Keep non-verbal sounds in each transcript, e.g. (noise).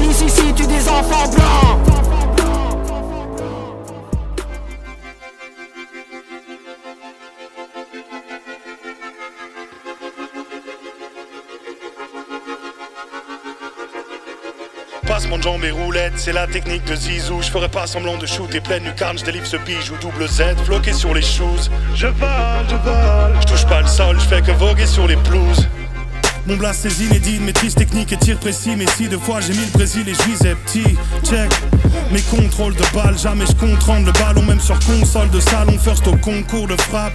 Police ici tue des enfants blancs. Passe-moi de jambes et roulettes, c'est la technique de Zizou. Je ferai pas semblant de shooter pleine lucarne, je délivre ce bijou double Z, floqué sur les shoes. Je vole, je vole, je touche pas le sol, je fais que voguer sur les pelouses. Mon blast c'est inédit, maîtrise technique et tir précis. Mais si deux fois j'ai mis le Brésil et je petit Check. Mes contrôles de balles, jamais je contrôle le ballon Même sur console de salon, first au concours de frappe.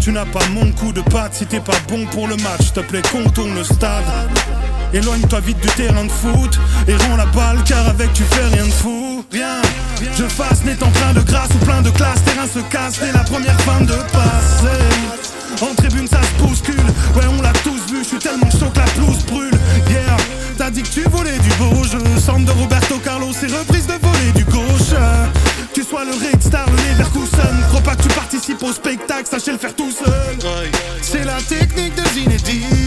Tu n'as pas mon coup de patte si t'es pas bon pour le match te plaît contourne le stade. Éloigne-toi vite du terrain de foot Et rends la balle car avec tu fais rien de fou. Rien Je fasse en train de grâce ou plein de classe. Terrain se casse dès la première fin de passe En tribune ça se bouscule. Ouais on l'a tous vu Je suis tellement chaud que la pelouse brûle. Yeah. T'as dit que tu volais du beau jeu Centre de Roberto Carlos et reprise de volée du gauche. Tu sois le Red Star, le Leverkusen. Crois pas que tu participes au spectacle Sachez le faire tout seul. C'est la technique de Zinedine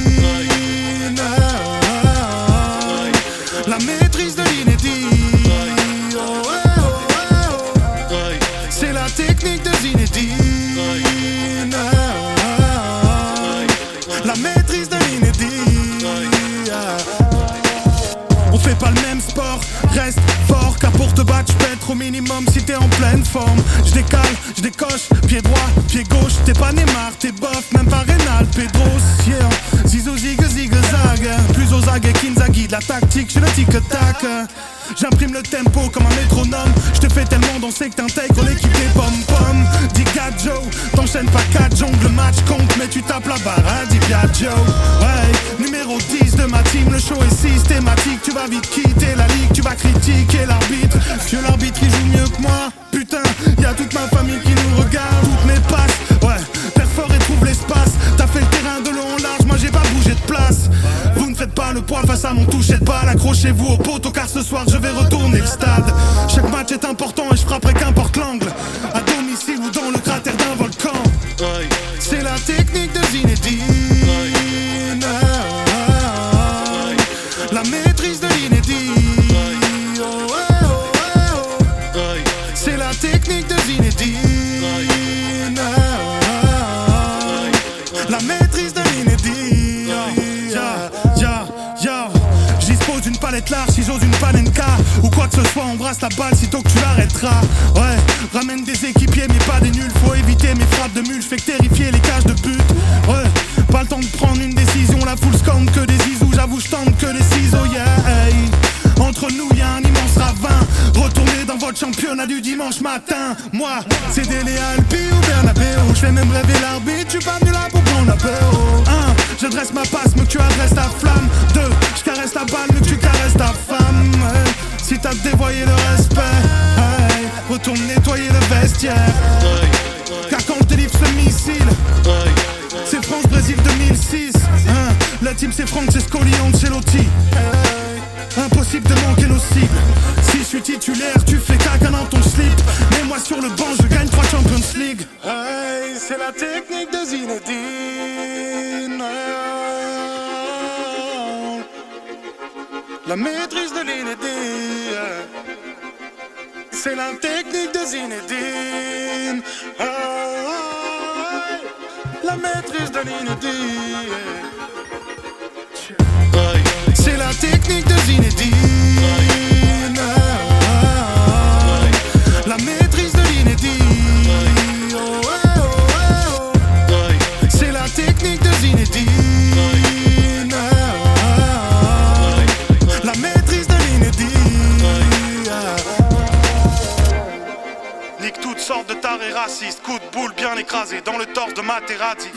la tactique, je le tic tac. J'imprime le tempo comme un métronome, je te fais tellement danser que t'intègres l'équipe des pom pom. Dis Joe, t'enchaînes pas 4 jongles, le match compte, mais tu tapes la barre, hein, dis. Ouais, numéro 10 de ma team, le show est systématique, tu vas vite quitter la ligue, tu vas critiquer l'arbitre. Que l'arbitre il joue mieux que moi, à mon toucher de balle, accrochez-vous au poteau car ce soir je vais retourner le stade. Chaque match est important et je frapperai qu'importe balle sitôt que tu l'arrêteras. Ouais, ramène des équipiers mais pas des nuls. Faut éviter mes frappes de mule, fais que terrifier les cages de but. Ouais, pas le temps de prendre une décision La foule scande que des zizous, j'avoue je tente que des ciseaux Yeah. Entre nous y a un immense ravin. Retournez dans votre championnat du dimanche matin. Moi, c'est Dele Alpi ou Bernabeu. Je fais même rêver l'arbitre, tu pas venu là pour prendre l'apéro Un, je dresse ma passe mais tu adresses ta flamme. Deux, je caresse ta balle mais tu caresses ta femme. Si t'as dévoyé le respect. Retourne nettoyer le vestiaire Car quand je délivre ce missile C'est France-Brésil 2006 hein. La team c'est Scoli, Ancelotti. Impossible de manquer nos cibles Si je suis titulaire, tu fais caca dans ton slip Mets-moi sur le banc, je gagne 3 Champions League hey, C'est la technique de Zinedine La maîtrise de l'inédit C'est la technique de Zinedine Ah, La maîtrise de l'inédit C'est la technique de Zinedine écrasé dans le torse de Materazzi.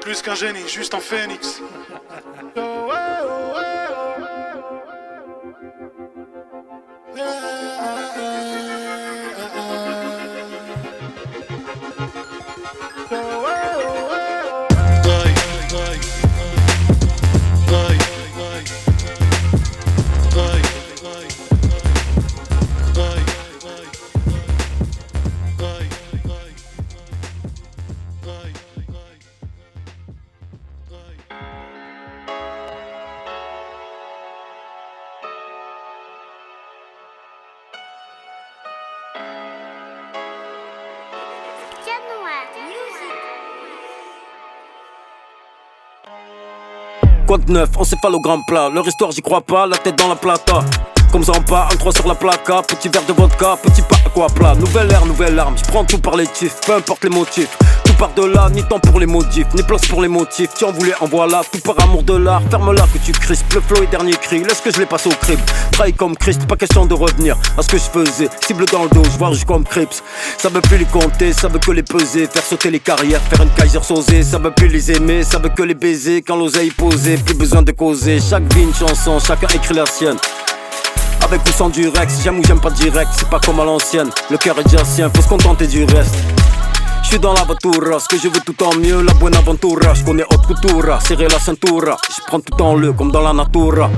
Plus qu'un génie, juste un phénix. Oh, oh, oh, Quoi de neuf, grand plat. Leur histoire, j'y crois pas, la tête dans la plata. Comme pas, un 3 sur la placa, petit verre de vodka, petit pas à quoi plat. Nouvelle ère, nouvelle arme, je prends tout par les tifs, peu importe les motifs. De là, ni temps pour les modifs, ni place pour les motifs. Tu en voulais, en voilà, tout par amour de l'art. Ferme-la que tu crispes, le flow et dernier cri. Laisse que je les passe au crib. Trahi comme Christ, pas question de revenir à ce que je faisais. Cible dans le dos, je vois juste comme Crips. Ça veut plus les compter, ça veut que les peser. Faire sauter les carrières, faire une Kaiser sausée. Ça veut plus les aimer, ça veut que les baiser. Quand l'oseille posée, plus besoin de causer. Chaque vie une chanson, chacun écrit la sienne. Avec ou sans du Rex, j'aime ou j'aime pas direct, c'est pas comme à l'ancienne. Le cœur est déjà sien, faut se contenter du reste. Je suis dans l'aventura, ce que je veux tout en mieux, la bonne aventura. Je connais haute couture, serrer la ceinture. Je prends tout en le comme dans la natura.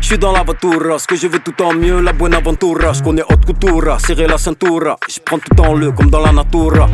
Je suis dans l'aventura, ce que je veux tout en mieux, la bonne aventura. Je connais haute couture, serrer la ceinture. Je prends tout en le comme dans la natura.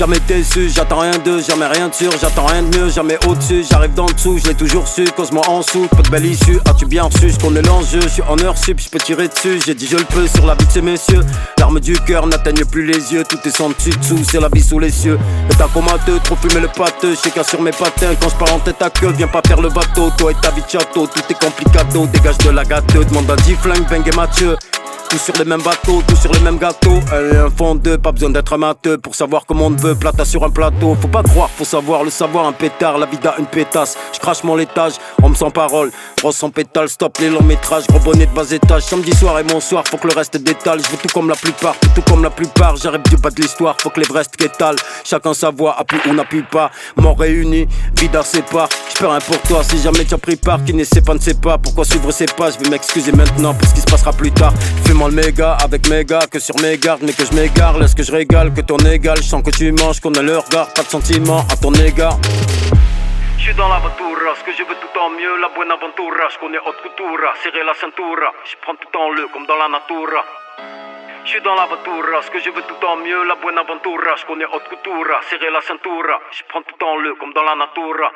Jamais déçu, j'attends rien de, jamais rien de sûr, j'attends rien de mieux, jamais au-dessus, j'arrive dans le dessous, je l'ai toujours su, cause-moi en dessous, pas de belle issue, as-tu bien reçu, je connais l'enjeu, je suis en heure sup, je peux tirer dessus, j'ai dit je le peux sur la vie de ces messieurs, l'arme du cœur n'atteigne plus les yeux, tout est sans dessus dessous, c'est la vie sous les cieux, et un deux, trop fumer le pâteux, je qu'à sur mes patins, quand je en tête à queue, viens pas faire le bateau, toi et ta vie château, tout est complicado, dégage de la gâteau, demande à 10 flingues, Beng et Mathieu. Tous sur les mêmes bateaux, tous sur les mêmes gâteaux. Elle est un fond de, pas besoin d'être amateur pour savoir comment on veut. Plata sur un plateau, faut pas croire, faut savoir le savoir. Un pétard, la vida, une pétasse. Je crache mon laitage, homme sans parole. Rose sans pétale, stop les longs métrages. Gros bonnet de bas étage. Samedi soir et mon soir, faut que le reste détale. Je veux tout comme la plupart, tout comme la plupart. J'arrive du bas de l'histoire, faut que les vrais qu'étalent. Chacun sa voix, appuie ou n'appuie pas. Mort réunis, vida sépare. J'peux rien pour toi si jamais tu as pris part. Qui ne sait pas, ne sait pas. Pourquoi suivre ses pas, je vais m'excuser maintenant pour ce qui se passera plus tard. Fais-moi le méga avec mes que sur mes gardes, mais que je m'égare. Laisse que je régale, que ton égal. Je sens que tu manges, qu'on a le regard, pas de sentiment à ton égard. Je suis dans l'aventura, ce que je veux tout en mieux, la bonne aventura. Je connais haute couture, serrer la ceinture. Je prends tout en le comme dans la natura. Je suis dans l'aventura, ce que je veux tout en mieux, la bonne aventura. Je connais haute couture, serrer la ceinture. Je prends tout en le comme dans la natura.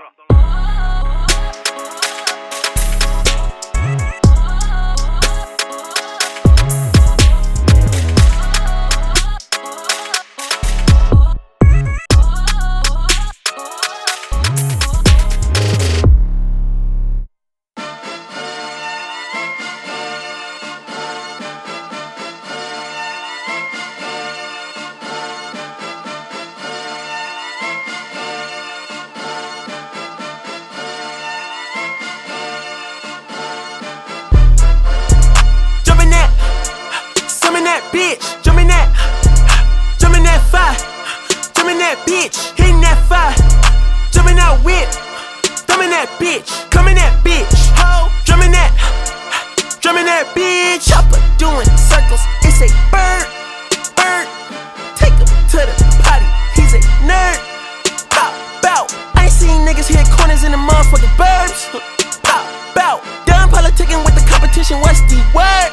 bitch. Coming that bitch. Ho, drumming that. Drumming that bitch. Chopper doing circles. It's a bird. Bird. Take him to the potty. He's a nerd. Pop out. I ain't seen niggas hit corners in the motherfucking burbs. Pop out. Done politicking with the competition. What's the word?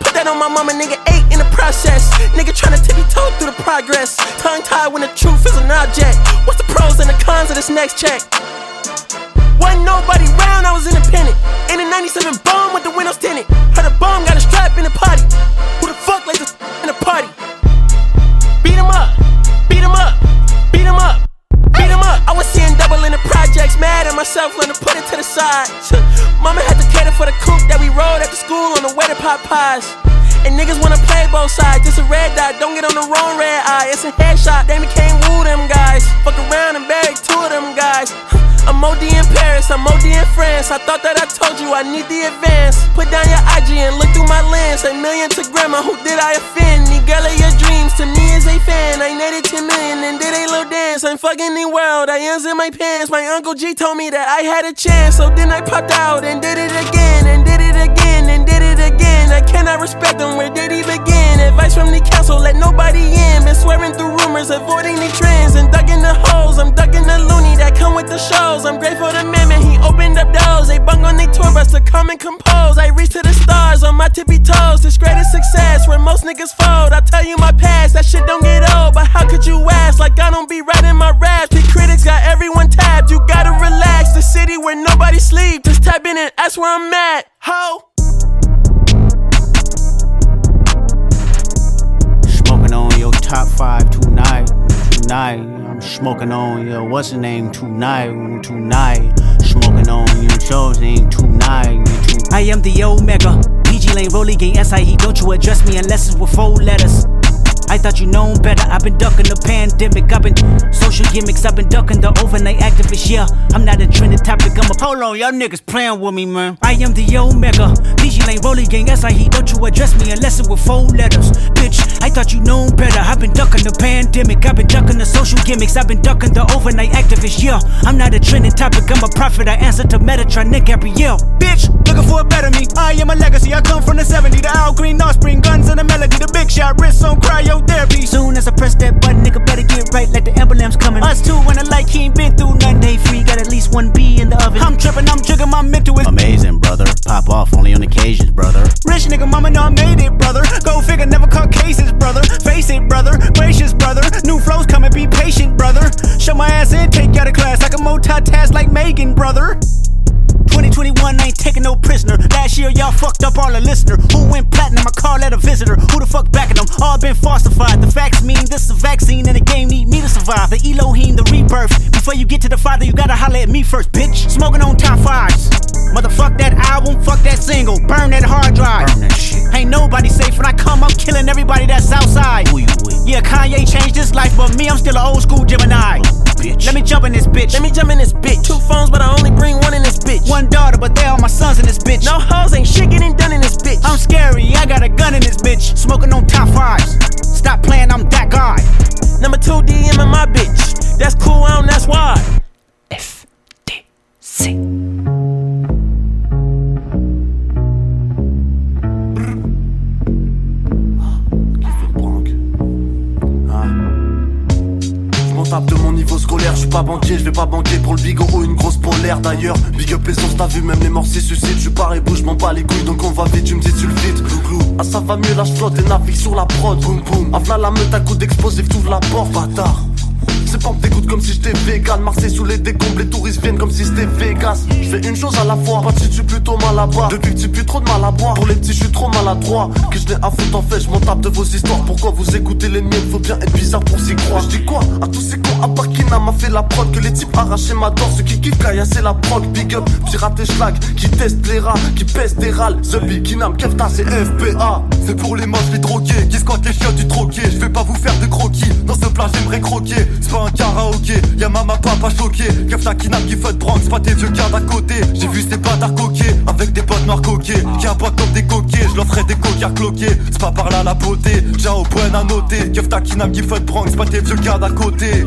Put that on my mama, nigga. Eight in the process. Nigga trying to tippy toe through the progress. Tongue tied when the truth is an object. What's the pros and the cons of this next check? nobody round, I was independent. In a 97 bomb with the windows tinted. Heard a bomb got a strap in the potty. Who the fuck like this in a party? Beat him up, beat him up, beat him up, beat him up. I was seeing double in the projects, mad at myself, learned to put it to the side. (laughs) Mama had to cater for the coupe that we rode after school on the wedding pot pies. And niggas wanna play both sides. Just a red dot, don't get on the wrong red eye. It's a headshot, they became woo them guys. Fuck around and bag two of them guys. (laughs) I'm OD in Paris, I'm OD in France. I thought that I told you I need the advance. Put down your IG and look through my lens. A million to grandma, who did I offend? The girl of your dreams to me is a fan. I netted 10 million and did a little dance. I'm fucking the world, I ends in my pants. My uncle G told me that I had a chance, so then I popped out and did it again and did it again it again. I cannot respect them, where did he begin? Advice from the council, let nobody in. Been swearing through rumors, avoiding the trends. And ducking the holes, I'm ducking the loony that come with the shows. I'm grateful to man, he opened up doors. They bung on tour bus to come and compose. I reach to the stars on my tippy toes. This greatest success where most niggas fold. I tell you my past, that shit don't get old. But how could you ask? Like I don't be writing my raps. The critics got everyone tapped. You gotta relax. The city where nobody sleep. Just type in and ask where I'm at. Ho. Top five tonight, tonight. I'm smoking on your what's the name tonight, tonight. Smoking on your show's tonight, tonight. I am the Omega. PG Lane, Rolly Gang, SIE. Don't you address me unless it's with four letters. I thought you known better. I've been ducking the pandemic. I've been social gimmicks. I've been ducking the overnight activists. Yeah, I'm not a trending topic. I'm a hold on, y'all niggas playing with me, man. I am the Omega. PG Lane, Rolly Gang, SIE. Don't you address me unless it with four letters. Bitch, I thought you known better. I've been ducking the pandemic. I've been ducking the social gimmicks. I've been ducking the overnight activists. Yeah, I'm not a trending topic. I'm a prophet. I answer to Metatron, Nick Gabrielle. Bitch, looking for a better me. I am a legacy. I come from the 70. The Al Green, Offspring, guns and the melody. The big shot, wrists on cryo therapy. Soon as I press that button, nigga better get right like the emblem's coming. Us two when the light he ain't been through nothing. Day free, got at least one B in the oven. I'm tripping, I'm jigging, my mental is amazing, brother. Pop off only on occasions, brother. Rich nigga, mama know I made it, brother. Go figure, never caught cases, brother. Face it, brother. Gracious, brother. New flows coming, be patient, brother. Show my ass in, take you out of class. I can multitask like Megan, brother. 2021 ain't taking no prisoner. Last year, y'all fucked up all the listener. Who went platinum? I call that a visitor. Who the fuck backing them? All been falsified. The facts mean this is a vaccine and the game need me to survive. The Elohim, the rebirth. Before you get to the father, you gotta holler at me first, bitch. Smoking on top fives. Motherfuck that album, fuck that single. Burn that hard drive. Burn that shit. Ain't nobody safe when I come, I'm killing everybody that's outside. Who you with? Yeah, Kanye changed his life, but me, I'm still an old school Gemini. Oh, bitch. Let me jump in this bitch. Let me jump in this bitch. Two phones, but I only bring one in this bitch. One daughter, but they all my sons in this bitch. No hoes, ain't shit getting done in this bitch. I'm scary, I got a gun in this bitch. Smoking on top pas banquer pour le bigot ou une grosse polaire d'ailleurs. Big up les t'as vu, même les morts s'y suicident. Je pas rebou, je m'en bats les couilles, donc on va vite, tu me dis sulfite. Clou clou, ah ça va mieux, là flotte et navigue sur la prod. Boum boum, avla la meute à coup d'explosif, t'ouvres la porte, bâtard. C'est pas t'écoutes comme si j'étais vegan. Marseille sous les décombres, les touristes viennent comme si c'était Vegas. Je fais une chose à la fois, si tu plutôt mal à bas Depuis que tu plus trop de mal à boire. Pour les petits je suis trop maladroit. Que je n'ai à foutre en fait, je m'en tape de vos histoires. Pourquoi vous écoutez les miennes, faut bien être bizarre pour s'y croire. Je dis quoi à tous ces cons à part m'a fait la prod? Que les types arrachés ma dor Ceux qui kiffent c'est la prod. Big up, pirate et schlag Qui teste les rats, qui pèse des râles. Big Kinam, Kefta c'est FPA C'est pour les moches, les drogués Qui squattent les chiottes du troquet. Je vais pas vous faire de croquis. Dans ce plat j'aimerais croquer un karaoké. Y'a maman papa choqué. Kefta Kinam qui fait Bronx Pas tes vieux gars d'à côté. J'ai vu ces bâtards coqués Avec des potes noirs coqués. Qui aboient comme des coquets Je leur ferai des coquards cloqués. C'est pas par là la beauté J'ai au point à noter. Kefta Kinam qui fait Bronx Pas tes vieux gars d'à côté.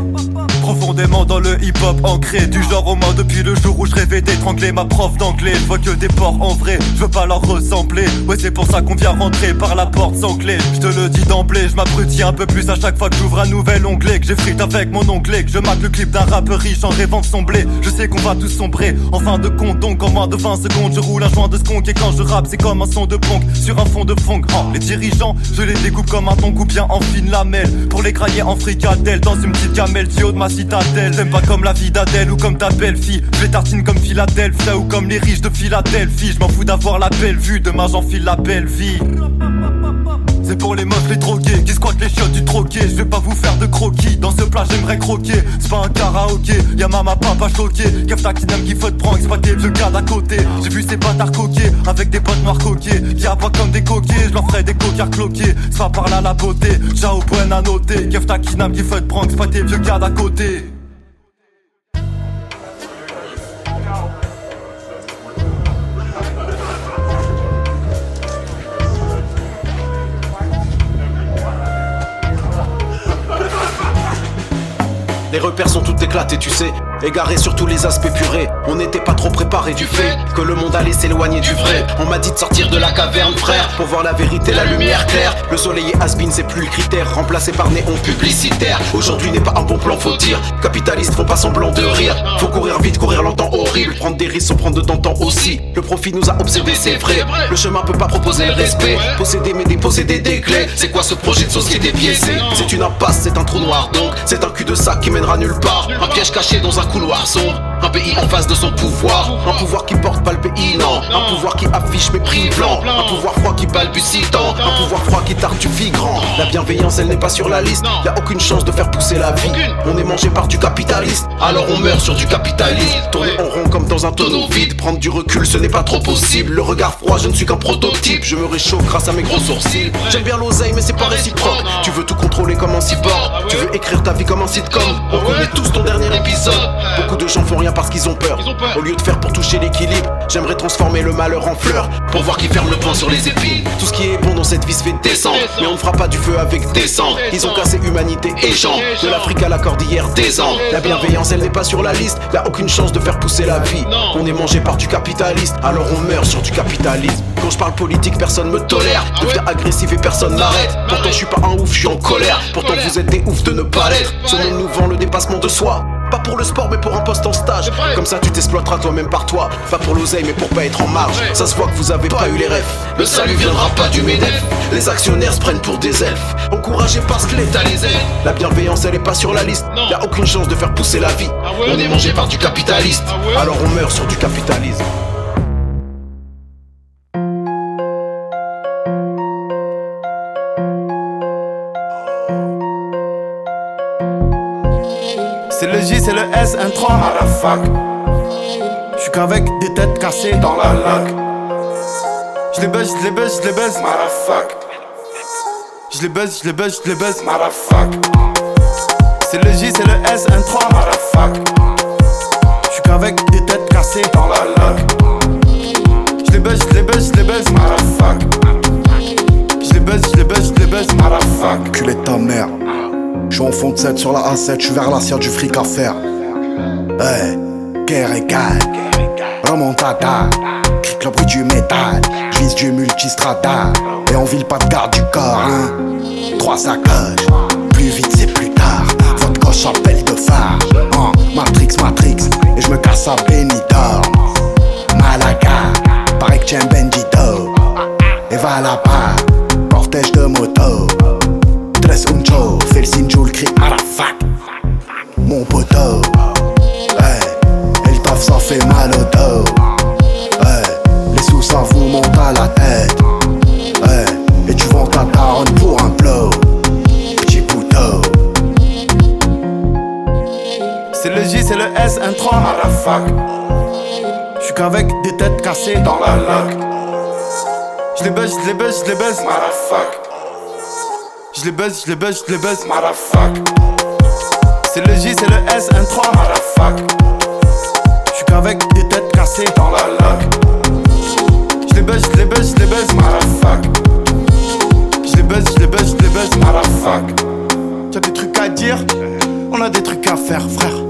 Profondément dans le hip-hop ancré Du genre au moins depuis le jour où je rêvais d'étrangler ma prof d'anglais Je vois que des porcs en vrai, je veux pas leur ressembler. Ouais c'est pour ça qu'on vient rentrer par la porte sans clé. Je te le dis d'emblée, je m'abrutis un peu plus à chaque fois que j'ouvre un nouvel onglet Que j'ai frite avec mon je mate le clip d'un rappeur riche en rêvant de sombrer Je sais qu'on va tous sombrer, en fin de compte donc en moins de 20 secondes Je roule un joint de skunk et quand je rappe c'est comme un son de punk Sur un fond de funk, oh, les dirigeants je les découpe comme un tonk ou bien en fine lamelle. Pour les grailler en fricadelle dans une petite gamelle du haut de ma citadelle. T'aimes pas comme la vie d'Adèle ou comme ta belle fille. Je les tartine comme Philadelphie ou comme les riches de Philadelphie. Je m'en fous d'avoir la belle vue, demain j'enfile la belle vie c'est pour les meufs les drogués qui squattent les chiottes du troquet. Je vais pas vous faire de croquis Dans ce plat j'aimerais croquer. C'est pas un karaoké Y'a maman papa choqué. Kefta qui n'aime qui faut pas des vieux gars d'à côté. J'ai vu ces bâtards coqués Avec des potes noirs coqués Qui aboient comme des coquets Je leur ferai des coquards cloqués. C'est pas par là la beauté au point à noter. Kefta qui n'aime qui faut pas des vieux gars d'à côté Les repères sont tout éclatés, tu sais. Égaré sur tous les aspects purés, on n'était pas trop préparé du fait que le monde allait s'éloigner du vrai. On m'a dit de sortir de la caverne, frère, pour voir la vérité, la lumière claire. Le soleil et has c'est plus le critère, remplacé par néon publicitaire. Aujourd'hui n'est pas un bon plan, faut dire. Capitalistes font pas semblant de rire. Faut courir vite, courir longtemps, horrible. Prendre des risques sans prendre de temps aussi. Le profit nous a observé, c'est vrai. Le chemin peut pas proposer le respect. Posséder mais déposséder des clés. C'est quoi ce projet de société biaisé C'est une impasse, c'est un trou noir donc. C'est un cul de sac qui mènera nulle part. Un piège caché dans un couloirs sombres Un pays en face de son pouvoir. Un pouvoir qui porte pas le pays, non. Un pouvoir qui affiche mépris blanc. Un pouvoir froid qui balbutie tant. Un pouvoir froid qui tartufie grand. La bienveillance, elle n'est pas sur la liste. Y a aucune chance de faire pousser la vie. On est mangé par du capitaliste. Alors on meurt sur du capitalisme. Tourner en rond comme dans un tonneau vide. Prendre du recul, ce n'est pas trop possible. Le regard froid, je ne suis qu'un prototype. Je me réchauffe grâce à mes gros sourcils. J'aime bien l'oseille, mais c'est pas réciproque. Tu veux tout contrôler comme un cyborg. Tu veux écrire ta vie comme un sitcom. On connaît tous ton dernier épisode. Beaucoup de gens font rien parce qu'ils ont peur. Au lieu de faire pour toucher l'équilibre, j'aimerais transformer le malheur en fleur. Pour voir qui ferme le poing sur les épines. Tout ce qui est bon dans cette vie se fait descendre. Mais on ne fera pas du feu avec des sangs. Ils ont cassé humanité et gens. De l'Afrique à la cordillère des ans. La bienveillance, elle n'est pas sur la liste. Y'a aucune chance de faire pousser la vie. On est mangé par du capitaliste, alors on meurt sur du capitalisme. Quand je parle politique, personne me tolère. Deviens agressif et personne m'arrête. Pourtant, je suis pas un ouf, je suis en colère. Pourtant, vous êtes des oufs de ne pas l'être. Ce monde nous vend le dépassement de soi. Pas pour le sport mais pour un poste en stage. Comme ça tu t'exploiteras toi-même par toi. Pas pour l'oseille mais pour pas être en marge. Ça se voit que vous avez pas eu les rêves Le salut viendra pas du MEDEF Les actionnaires se prennent pour des elfes. Encouragés parce que l'État les aide. La bienveillance elle est pas sur la liste. Y a aucune chance de faire pousser la vie. On est mangé par du capitaliste. Alors on meurt sur du capitalisme C'est le J, c'est le S, un 3 Je J'suis qu'avec des têtes cassées dans la lac. J'les baisse, j'les baisse, j'les baisse, J'les baisse, j'les baisse, j'les baisse, C'est le J, c'est le S, un 3 Je J'suis qu'avec des têtes cassées dans la lac. J'les baisse, j'les baisse, j'les baisse, J'les baisse, j'les baisse, j'les baisse, Culé ta mère. Je suis en fond de 7 sur la A7, je suis vers l'assiette du fric à faire. Hey, égale, remontada, cric le bruit du métal, vise du multistrada, et on vile pas de garde du corps, hein. Trois sacoches, plus vite c'est plus tard, votre gauche appelle de phare, hein. Matrix, Matrix, et je me casse à Benidorm, Malaga, paraît que un Bendito, et va là-bas, dans la lac. J'les baisse, j'les baisse, j'les baisse, je les baisse, je les baisse, je les baisse, C'est le J, c'est le S, un 3 Je suis qu'avec des têtes cassées dans la lac. Je les baisse, je les baisse, je les baisse, Je les baisse, je les baisse, je les baisse, T'as des trucs à dire, on a des trucs à faire, frère.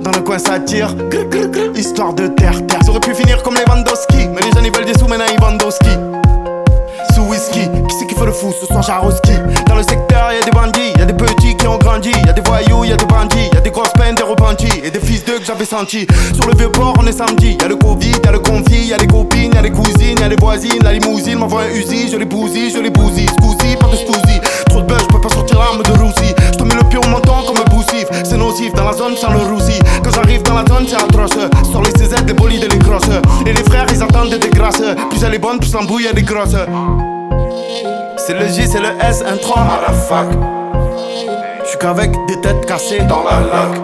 Dans le coin ça tire, histoire de terre, terre. Ça aurait pu finir comme les Vandowski, mais les gens ils veulent des sous, maintenant ils Qui c'est qui fait le fou ce soir Jaroski Dans le secteur y'a des bandits, y'a des petits qui ont grandi, y'a des voyous, y'a des bandits, y'a des grosses peines, des repentis et des fils d'eux que j'avais senti. Sur le vieux port on est samedi, y'a le Covid, y'a le conflit, y'a les copines, y'a les cousines, y'a les voisines, la limousine m'envoie un usine, je les bousille, je les bousille, scousi, pas de scousi. Trop de buzz, je peux pas sortir l'arme de roussi. Je te mets le pied au menton comme un boussif, c'est nocif dans la zone sans le roussi. Quand j'arrive dans la zone c'est atroce, sur les CZ, les bolides et les grosses. Et les frères ils attendent des grâces, plus elle est bonne, plus l'embrouille elle est grosse. C'est le J, c'est le S, un 3 Je J'suis qu'avec des têtes cassées dans la lac.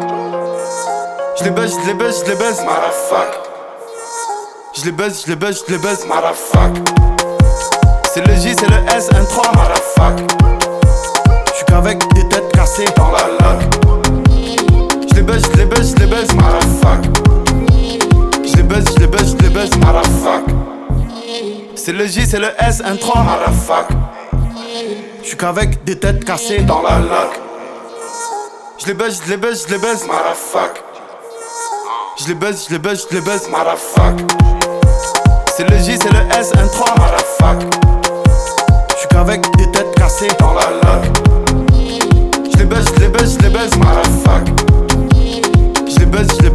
J'les baisse, j'les baisse, j'les baisse, J'les baisse, j'les baisse, j'les baisse, C'est le J, c'est le S, un 3 Je J'suis qu'avec des têtes cassées dans la lac. J'les baisse, j'les baisse, j'les baisse, J'les baisse, j'les baisse, j'les baisse, C'est le J, c'est le S, un 3 je suis qu'avec des têtes cassées dans la lac. Je les baisse, je les baisse, je les baisse. Je les baisse, je les baisse, je les baisse. C'est le J, c'est le S, un 3 Je suis qu'avec des têtes cassées dans la lock. Je les baisse, je les baisse, je les baisse. Je les baisse, je les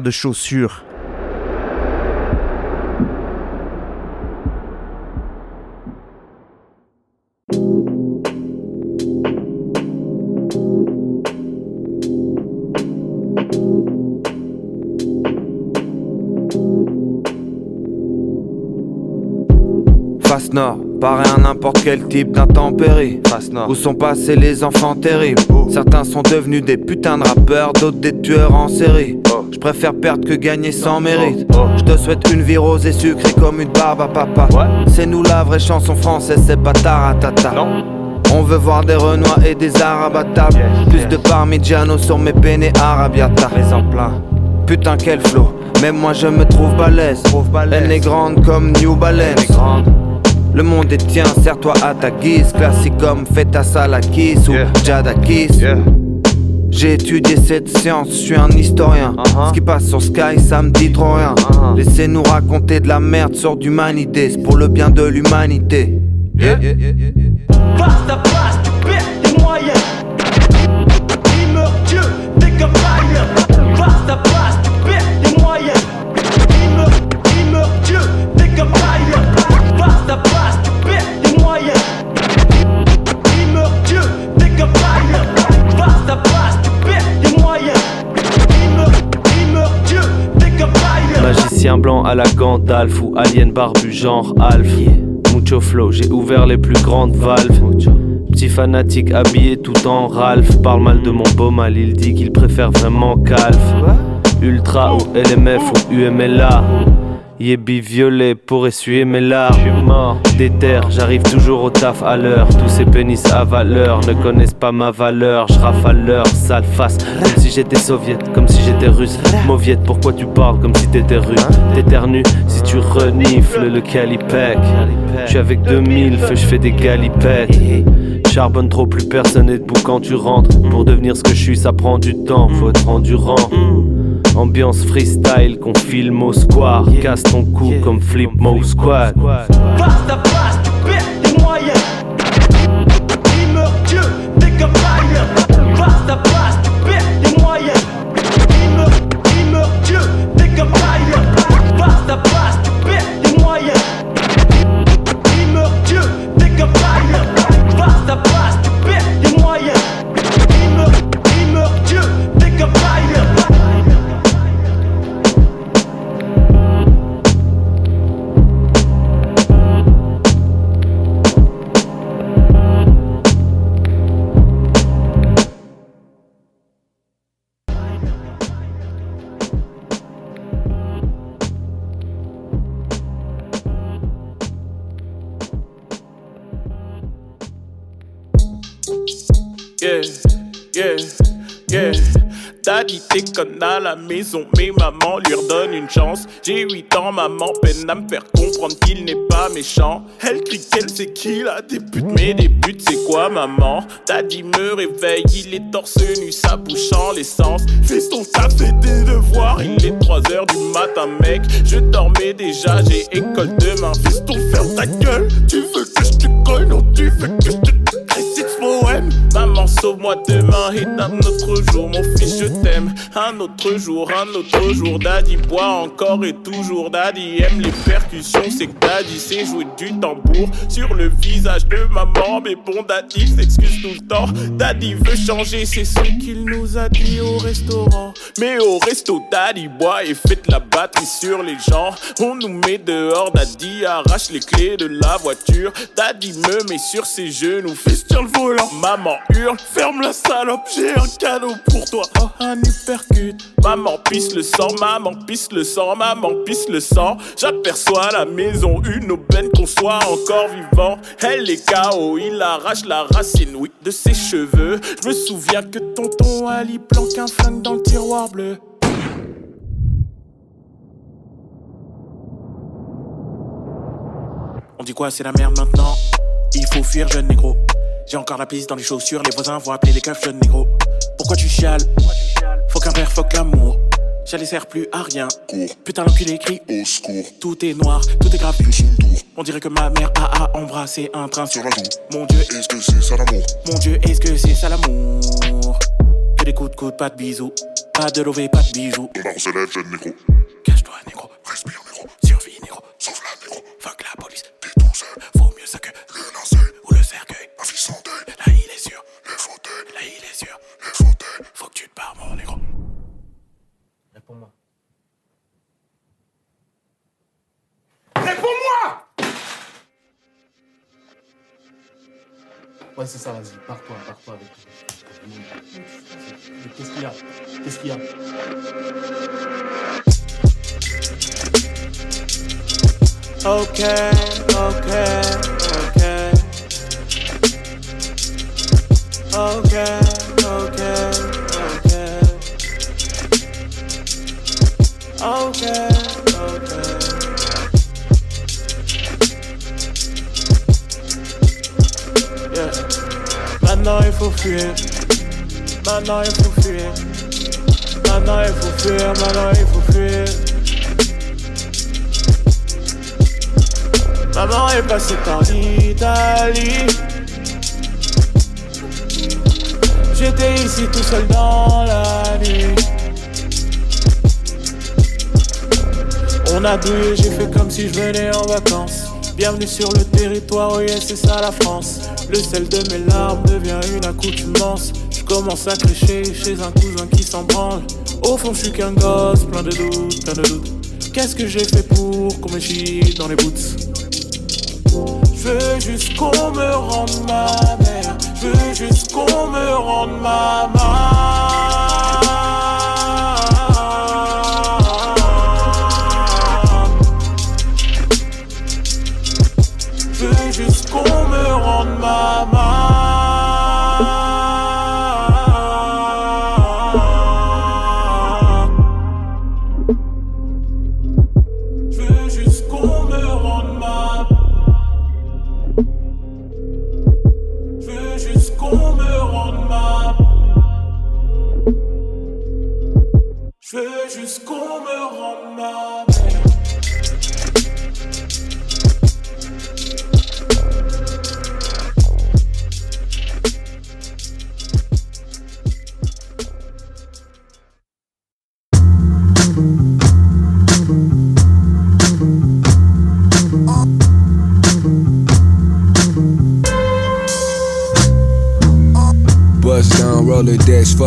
de chaussures. Face nord, paraît un n'importe quel type d'intempérie. Où sont passés les enfants terribles? Certains sont devenus des putains de rappeurs, d'autres des tueurs en série. Je préfère perdre que gagner sans mérite. Je te souhaite une vie rose et sucrée comme une barbe à papa. C'est nous la vraie chanson française, c'est pas taratata. On veut voir des Renois et des Arabes à table. Plus de Parmigiano sur mes peines arabiata. Les en plein. Putain, quel flow. Même moi je me trouve balèze. Elle est grande comme New Balance. Le monde est tien, serre-toi à ta guise. Classique comme Feta Salakis ou Jadakis. J'ai étudié cette science, je suis un historien. Uh-huh. Ce qui passe sur Sky, ça me dit trop rien. Uh-huh. Laissez-nous raconter de la merde sur d'humanité, c'est pour le bien de l'humanité. Yeah. À la Gandalf ou alien barbu genre Alf. Mucho flow, j'ai ouvert les plus grandes valves. Petit fanatique habillé tout en Ralph. Parle mal de mon beau mal, il dit qu'il préfère vraiment Calf. Ultra ou LMF ou UMLA. Yébi violet pour essuyer mes larmes. Je suis mort, déter, j'arrive toujours au taf à l'heure. Tous ces pénis à valeur ne connaissent pas ma valeur. Je rafale leur sale face, comme si j'étais soviète, comme si j'étais russe. Mauviette, pourquoi tu parles comme si t'étais russe? T'éternues si tu renifles le calipec. Je suis avec 2000 feux, je fais des galipettes. Charbonne trop, plus personne n'est debout quand tu rentres. Pour devenir ce que je suis, ça prend du temps, faut être endurant. Ambiance freestyle qu'on filme au square. Casse ton cou comme Flip Mo Squad. Daddy déconne à la maison, mais maman lui redonne une chance. J'ai 8 ans, maman peine à me faire comprendre qu'il n'est pas méchant. Elle crie qu'elle sait qu'il a des buts, mais des buts c'est quoi maman? Daddy me réveille, il est torse nu, bouche en l'essence. Fais ton taf et tes devoirs, il est 3 heures du matin mec. Je dormais déjà, j'ai école demain. Fais ton ferme ta gueule, tu veux que je te colle, non tu veux que je sauve-moi demain et un autre jour, mon fils je t'aime. Un autre jour, un autre jour, Daddy boit encore et toujours. Daddy aime les percussions, c'est que Daddy sait jouer du tambour sur le visage de maman. Mais bon, Daddy s'excuse tout le temps. Daddy veut changer, c'est ce qu'il nous a dit au restaurant. Mais au resto, Daddy boit et fait de la batterie sur les gens. On nous met dehors, Daddy arrache les clés de la voiture. Daddy me met sur ses genoux, fils sur le volant. Maman hurle, ferme la salope, j'ai un cadeau pour toi. Oh, un hypercute. Maman pisse le sang, maman pisse le sang, maman pisse le sang. J'aperçois la maison une aubaine qu'on soit encore vivant. Elle est KO, il arrache la racine, oui, de ses cheveux. Je me souviens que tonton Ali planque un flingue dans le tiroir bleu. On dit quoi, c'est la merde maintenant? Il faut fuir, jeune négro. J'ai encore la piste dans les chaussures, les voisins vont appeler les keufs, jeune négro. Pourquoi tu chiales Faut qu'un père, faut l'amour. Ça les sert plus à rien. Putain, l'enculé crie au secours. Tout est noir, tout est grave. On dirait que ma mère a à embrasser un train sur la joue. Mon dieu, est-ce que c'est ça l'amour Mon dieu, est-ce que c'est ça l'amour? Que des coups de coude, pas de bisous. Pas de lové, pas de bijoux. On se lève, jeune négro. Cache-toi, négro. Respire, négro. Survie, négro. Sauve la, négro. Fuck la police. Réponds-moi Ouais, c'est ça, vas-y, pars-toi, pars-toi avec Qu'est-ce qu'il y a? Qu'est-ce qu'il y a? Okay, okay, okay. Okay, okay, okay. Okay, Maintenant il faut fuir. Maintenant il faut fuir. Maintenant il faut fuir. Maintenant il faut fuir. Maman est passée par l'Italie. J'étais ici tout seul dans la nuit. On a douillé, j'ai fait comme si je venais en vacances. Bienvenue sur le territoire, oui, c'est ça la France. Le sel de mes larmes devient une accoutumance. Je commence à crécher chez un cousin qui s'en branle. Au fond, je suis qu'un gosse, plein de doutes, plein de doutes. Qu'est-ce que j'ai fait pour qu'on me chie dans les boots? Je veux juste qu'on me rende ma mère. Je veux juste qu'on me rende ma maman. Moment.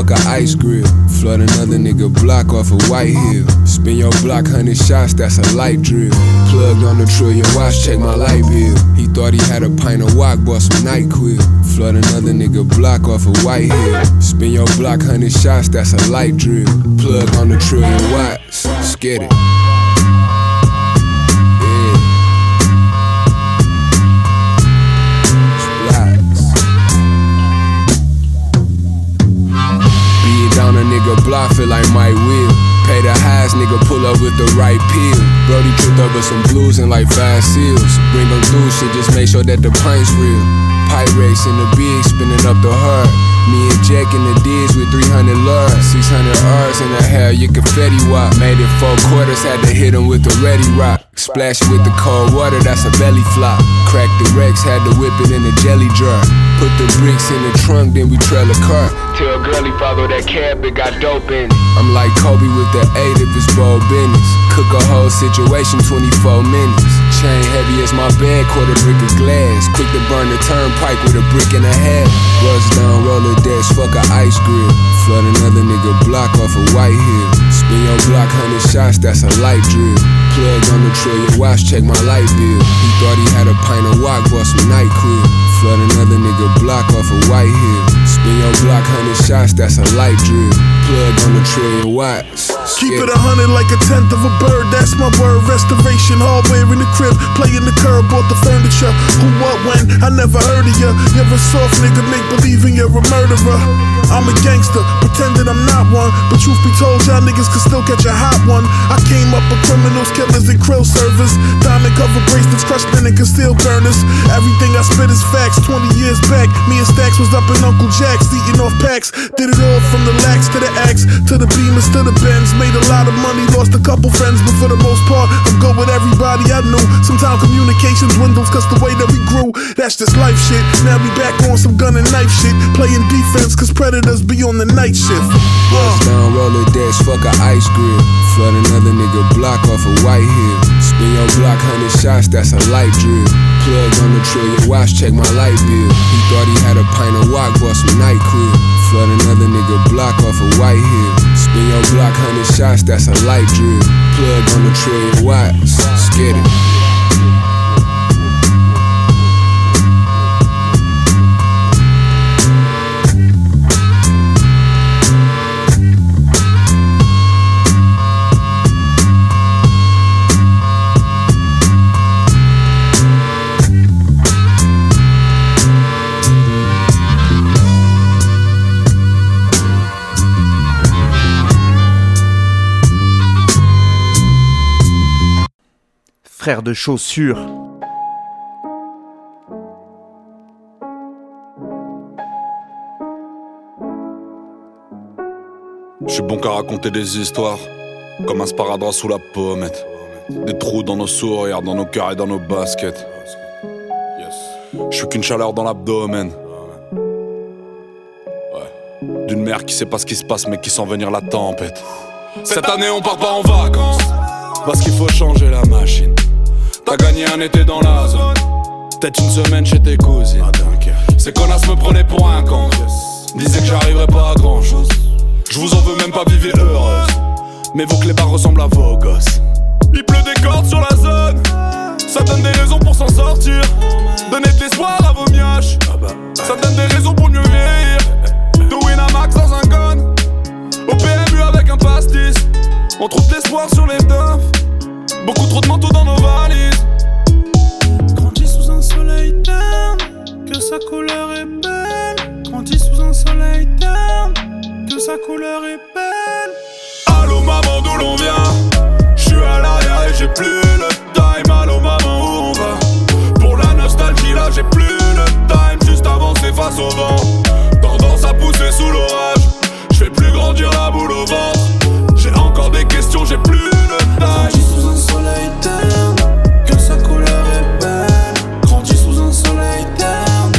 Fuck a ice grill. Flood another nigga block off a white hill. Spin your block, hundred shots, that's a light drill. Plugged on the trillion watch, check my light bill. He thought he had a pint of walk, bought some night quill. Flood another nigga block off a white hill. Spin your block, hundred shots, that's a light drill. Plug on the trillion watts, get it. Highs, nigga pull up with the right pill. Brody tripped over some blues and like five seals. Bring them through shit, just make sure that the pint's real. Pipe in the big, spinning up the heart. Me and Jack in the D's with 300 lures. 600 R's in the hell, you confetti walk. Made it four quarters, had to hit him with the ready rock. Splash with the cold water, that's a belly flop. Crack the Rex, had to whip it in a jelly jar. Put the bricks in the trunk, then we trail a car. Tell girlie follow that cab, it got dope in it. I'm like Kobe with the eight if it's bold business. Cook a whole situation 24 minutes. Chain heavy as my bed, quarter brick of glass. Quick to burn the turnpike with a brick and a half. Bust down roller decks, fuck a ice grill. Flood another nigga block off a white hill. Spin your block, hundred shots, that's a light drill. Plug on the trillion watch, check my light bill. He thought he had a pint of walk, bought some night quill. Flood another nigga block off a white hill. Spin your block, hundred shots, that's a light drill. Plug on the trillion watts. Keep it a hundred like a tenth of a bird, that's my word. Restoration, hardware in the crib, playing the curb, bought the furniture. Who, what, when? I never heard of ya. You're a soft nigga, make believing you're a murderer. I'm a gangster, pretending I'm not one. But truth be told, y'all niggas can still catch a hot one. I came up with criminals, and krill servers. Diamond cover bracelets, crushed in and concealed burners. Everything I spit is facts. 20 years back, me and Stacks was up in Uncle Jack's, eating off packs. Did it all from the lax to the axe, to the beamers, to the bends. Made a lot of money, lost a couple friends, but for the most part, I'm good with everybody I knew. Sometimes communication dwindles, cause the way that we grew, that's just life shit. Now we back on some gun and knife shit, playing defense, cause predators be on the night shift. Bust down roller decks, fuck a ice grill. Flood another nigga block off a white hill. Spin your block, hundred shots, that's a light drill. Plug on the trillion watch, check my light bill. He thought he had a pint of walk, bought some night quill. Flood another nigga block off a white hill. Spin your block, hundred shots, that's a light drill. Plug on the trillion watts, get it. Frère de chaussures. Je suis bon qu'à raconter des histoires, comme un sparadrap sous la pommette. Des trous dans nos sourires, dans nos cœurs et dans nos baskets. Je suis qu'une chaleur dans l'abdomen. D'une mère qui sait pas ce qui se passe mais qui sent venir la tempête. Cette année on part pas en vacances, parce qu'il faut changer la machine. T'as gagné un été dans la zone, peut-être une semaine chez tes cousines. Ces connasses me prenaient pour un con, disaient que j'arriverais pas à grand chose. Je vous en veux même pas vivre heureuse, mais vos clébards ressemblent à vos gosses. Il pleut des cordes sur la zone, ça donne des raisons pour s'en sortir. Donner de l'espoir à vos mioches, ça donne des raisons pour mieux vieillir. De Winamax dans un gun, au PMU avec un pastis. On trouve de l'espoir sur les dumps, beaucoup trop de manteaux dans nos valises. Grandis sous un soleil terne, que sa couleur est belle. Grandis sous un soleil terne, que sa couleur est belle. Allô maman d'où l'on vient? Je suis à l'arrière et j'ai plus le time. Allô maman où on va? Pour la nostalgie là j'ai plus le time. Juste avancer face au vent. Tendance à pousser sous l'orage. Je fais plus grandir la boule au ventre. J'ai encore des questions j'ai plus le time que sa couleur est belle. Grandis sous un soleil terne,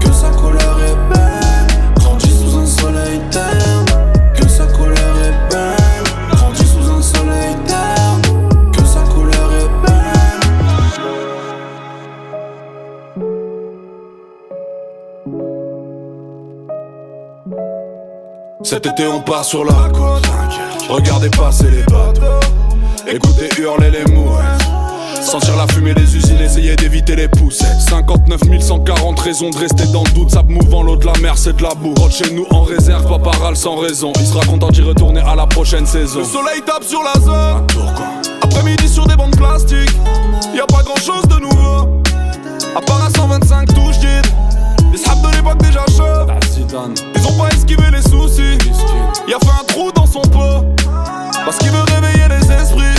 que sa couleur est belle. Grandis sous un soleil terne, que sa couleur est belle. Grandis sous un soleil terne, que sa couleur est belle. Cet été on part sur la côte Regardez passer les bateaux Écoutez hurler les mouettes. Sentir la fumée des usines, essayer d'éviter les poussettes. 59 140 raisons de rester dans le doute. Sable mouvant, l'eau de la mer c'est de la boue. Rentre chez nous en réserve, pas paral sans raison. Il sera content d'y retourner à la prochaine saison. Le soleil tape sur la zone. Après-midi sur des bandes plastiques. Y a pas grand chose de nouveau. À part à 125 touches guides Les sables de l'époque déjà chauds. Ils ont pas esquivé les soucis. Il a fait un trou dans son pot. Parce qu'il veut réveiller les esprits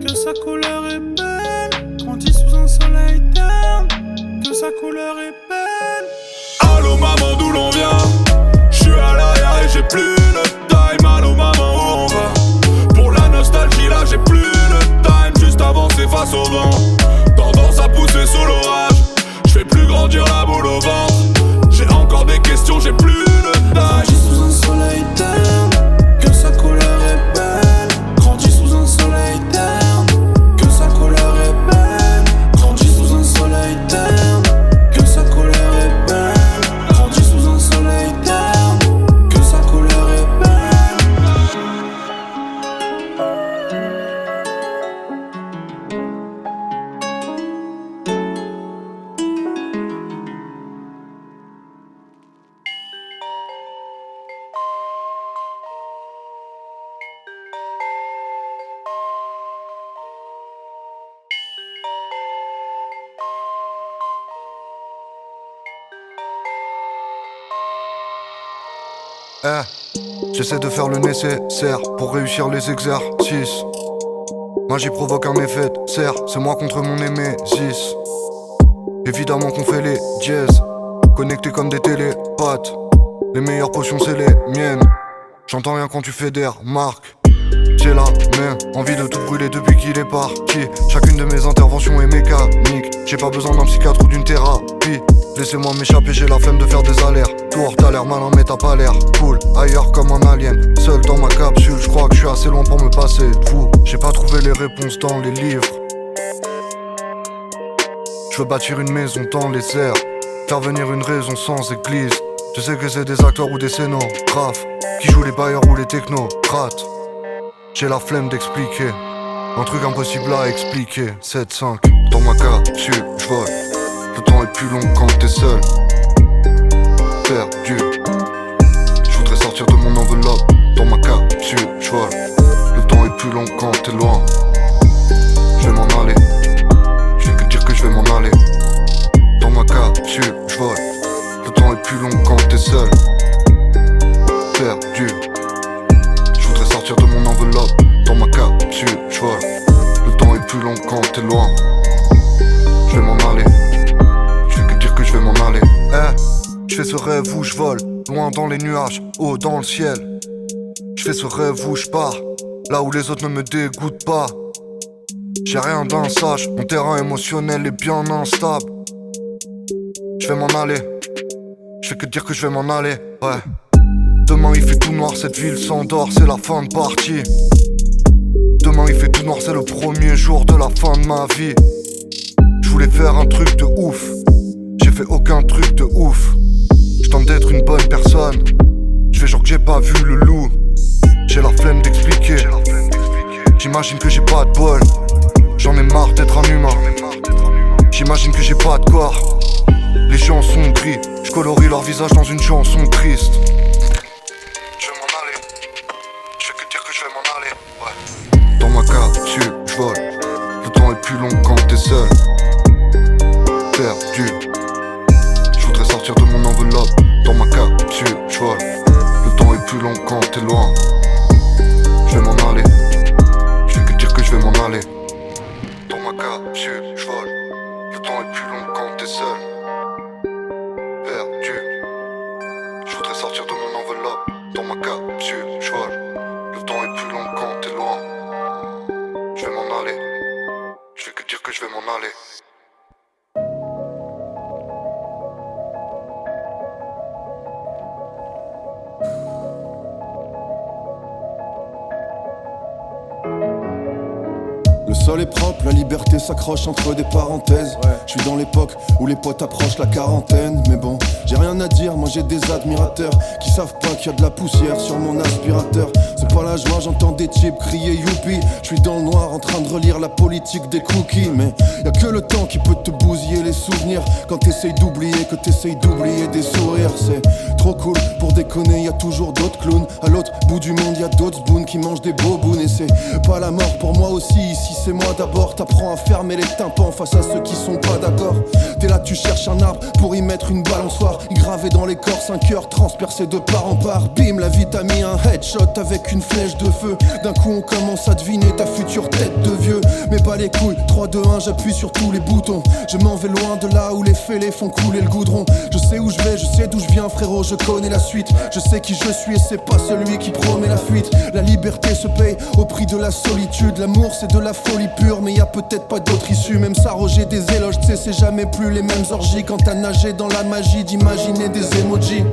que sa couleur est belle. Grandis sous un soleil terne, que sa couleur est belle. Allô maman d'où l'on vient? Je suis à l'arrière et j'ai plus le time. Allô maman où on va? Pour la nostalgie là j'ai plus le time. Juste avancer face au vent. Tendance à pousser sous l'orage. Je fais plus grandir la boule au ventre. J'ai encore des questions j'ai plus Eh, j'essaie de faire le nécessaire pour réussir les exercices. Magie provoque un effet c'est moi contre mon Némésis. Évidemment qu'on fait les dièses, connectés comme des télépathes. Les meilleures potions, c'est les miennes. J'entends rien quand tu fais des remarques. J'ai la même envie de tout brûler depuis qu'il est parti. Chacune de mes interventions est mécanique. J'ai pas besoin d'un psychiatre ou d'une thérapie. Laissez-moi m'échapper, j'ai la flemme de faire des alertes. Tour, t'as l'air malin, mais t'as pas l'air cool. Ailleurs comme un alien, seul dans ma capsule. Je crois que je suis assez loin pour me passer de. J'ai pas trouvé les réponses dans les livres. Je veux bâtir une maison dans les airs. Faire venir une raison sans église. Je sais que c'est des acteurs ou des scénographes qui jouent les bailleurs ou les technocrates. J'ai la flemme d'expliquer. Un truc impossible à expliquer. 7-5 dans ma capsule, je vole. Le temps est plus long quand t'es seul. Perdu. Je voudrais sortir de mon enveloppe. Dans ma capsule, je. Le temps est plus long quand t'es loin. Je vais m'en aller. Je vais que dire que je vais m'en aller. Dans ma capsule, je. Le temps est plus long quand t'es seul. Perdu. Je voudrais sortir de mon enveloppe. Dans ma capsule, je. Le temps est plus long quand t'es loin. Je vais m'en aller. Eh, je fais ce rêve où je vole. Loin dans les nuages, haut dans le ciel. Je fais ce rêve où je pars. Là où les autres ne me dégoûtent pas. J'ai rien d'un sage, mon terrain émotionnel est bien instable. Je vais m'en aller. Je fais que dire que je vais m'en aller. Ouais. Demain il fait tout noir, cette ville s'endort, c'est la fin de partie. Demain il fait tout noir, c'est le premier jour de la fin de ma vie. Je voulais faire un truc de ouf, fait aucun truc de ouf. Je tente d'être une bonne personne, je fais genre que j'ai pas vu le loup. J'ai la flemme d'expliquer, j'imagine que j'ai pas de bol. J'en ai marre d'être un humain, j'imagine que j'ai pas de corps. Les gens sont gris, je colorie leur visage dans une chanson triste. Dans ma capsule, je vole. Le temps est plus long quand t'es seul. Perdu. Plus long quand t'es loin. Je vais m'en aller. Je vais que dire que je vais m'en aller. Dans ma capsule, je vole. Le temps est plus long quand t'es seul. Perdu. Je voudrais sortir de mon enveloppe. Dans ma capsule, je vole. Le temps est plus long quand t'es loin. Je vais m'en aller. Je vais que dire que je vais m'en aller. Le sol est propre, la liberté s'accroche entre des parenthèses. Je suis dans l'époque où les potes approchent la quarantaine. Mais bon, j'ai rien à dire, moi j'ai des admirateurs qui savent pas qu'il y a de la poussière sur mon aspirateur. C'est pas la joie, j'entends des types crier youpi. Je suis dans le noir en train de relire la politique des cookies. Mais y a que le temps qui peut te bousiller les souvenirs quand t'essayes d'oublier que t'essayes d'oublier des sourires. C'est trop cool pour déconner, y a toujours d'autres clowns. À l'autre bout du monde, y a d'autres spoons qui mangent des bobounes. Et c'est pas la mort pour moi aussi, ici c'est moi d'abord. T'apprends à fermer les tympans face à ceux qui sont pas d'accord. T'es là, tu cherches un arbre pour y mettre une balançoire. Gravé dans corps, 5 heures transpercé de part en part. Bim, la vie t'a mis un headshot avec une flèche de feu. D'un coup, on commence à deviner ta future tête de vieux. Mais pas les couilles, 3, 2, 1, j'appuie sur tous les boutons. Je m'en vais loin de là où les fêlés font couler le goudron. Je sais où je vais, je sais d'où je viens, frérot, je connais la suite. Je sais qui je suis et c'est pas celui qui promet la fuite. La liberté se paye au prix de la solitude. L'amour, c'est de la folie mais y a peut-être pas d'autre issue. Même s'arroger des éloges, tu c'est jamais plus les mêmes orgies. Quand t'as nagé dans la magie d'imaginer des emojis.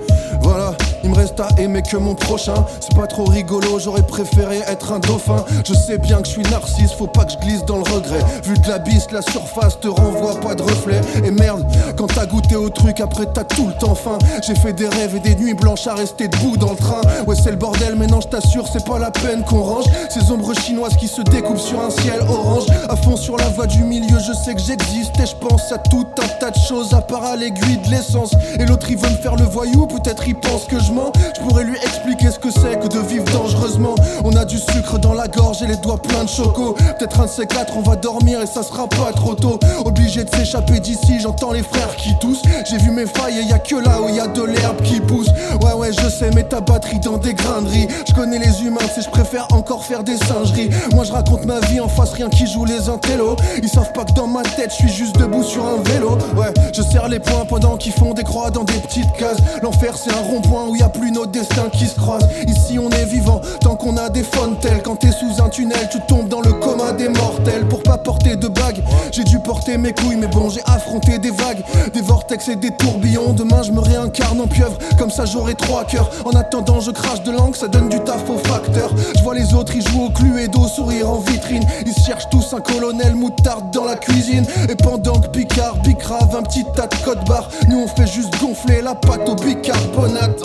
Voilà, il me reste à aimer que mon prochain. C'est pas trop rigolo, j'aurais préféré être un dauphin. Je sais bien que je suis narcisse, faut pas que je glisse dans le regret. Vu que la la surface te renvoie pas de reflet. Et merde, quand t'as goûté au truc, après t'as tout le temps faim. J'ai fait des rêves et des nuits blanches à rester debout dans le train. Ouais, c'est le bordel, mais non, je t'assure, c'est pas la peine qu'on range. Ces ombres chinoises qui se découpent sur un ciel orange. À fond sur la voie du milieu, je sais que j'existe et je pense à tout un tas de choses à part à l'aiguille de l'essence. Et l'autre, il veut me faire le voyou, peut-être il pense que je Je pourrais lui expliquer ce que c'est que de vivre dangereusement. On a du sucre dans la gorge et les doigts pleins de choco. Peut-être un de ces quatre, on va dormir et ça sera pas trop tôt. Obligé de s'échapper d'ici, j'entends les frères qui toussent. J'ai vu mes failles et y a que là où y a de l'herbe qui pousse. Ouais, ouais, je sais, mets ta batterie dans des graineries. Je connais les humains, c'est je préfère encore faire des singeries. Moi, je raconte ma vie en face, rien qui joue les intellos. Ils savent pas que dans ma tête, je suis juste debout sur un vélo. Ouais, je serre les poings pendant qu'ils font des croix dans des petites cases. L'enfer, c'est un rond-point où y a plus nos destins qui se croisent. Ici, on est vivant tant qu'on a des telles Quand t'es sous un tunnel, tu tombes dans le coma des mortels. Pour pas porter de bague, j'ai dû porter mes couilles, mais bon, j'ai affronté des vagues, des vortex et des tourbillons. Demain, je me réincarne en pieuvre, comme ça j'aurai trois cœurs. En attendant, je crache de langue, ça donne du taf aux facteurs. Je vois les autres, ils jouent au cluedo, sourire en vitrine. Ils cherchent tous un colonel moutarde dans la cuisine. Et pendant que Picard bicrave un petit tas de code barre, nous on fait juste gonfler la pâte au bicarbonate.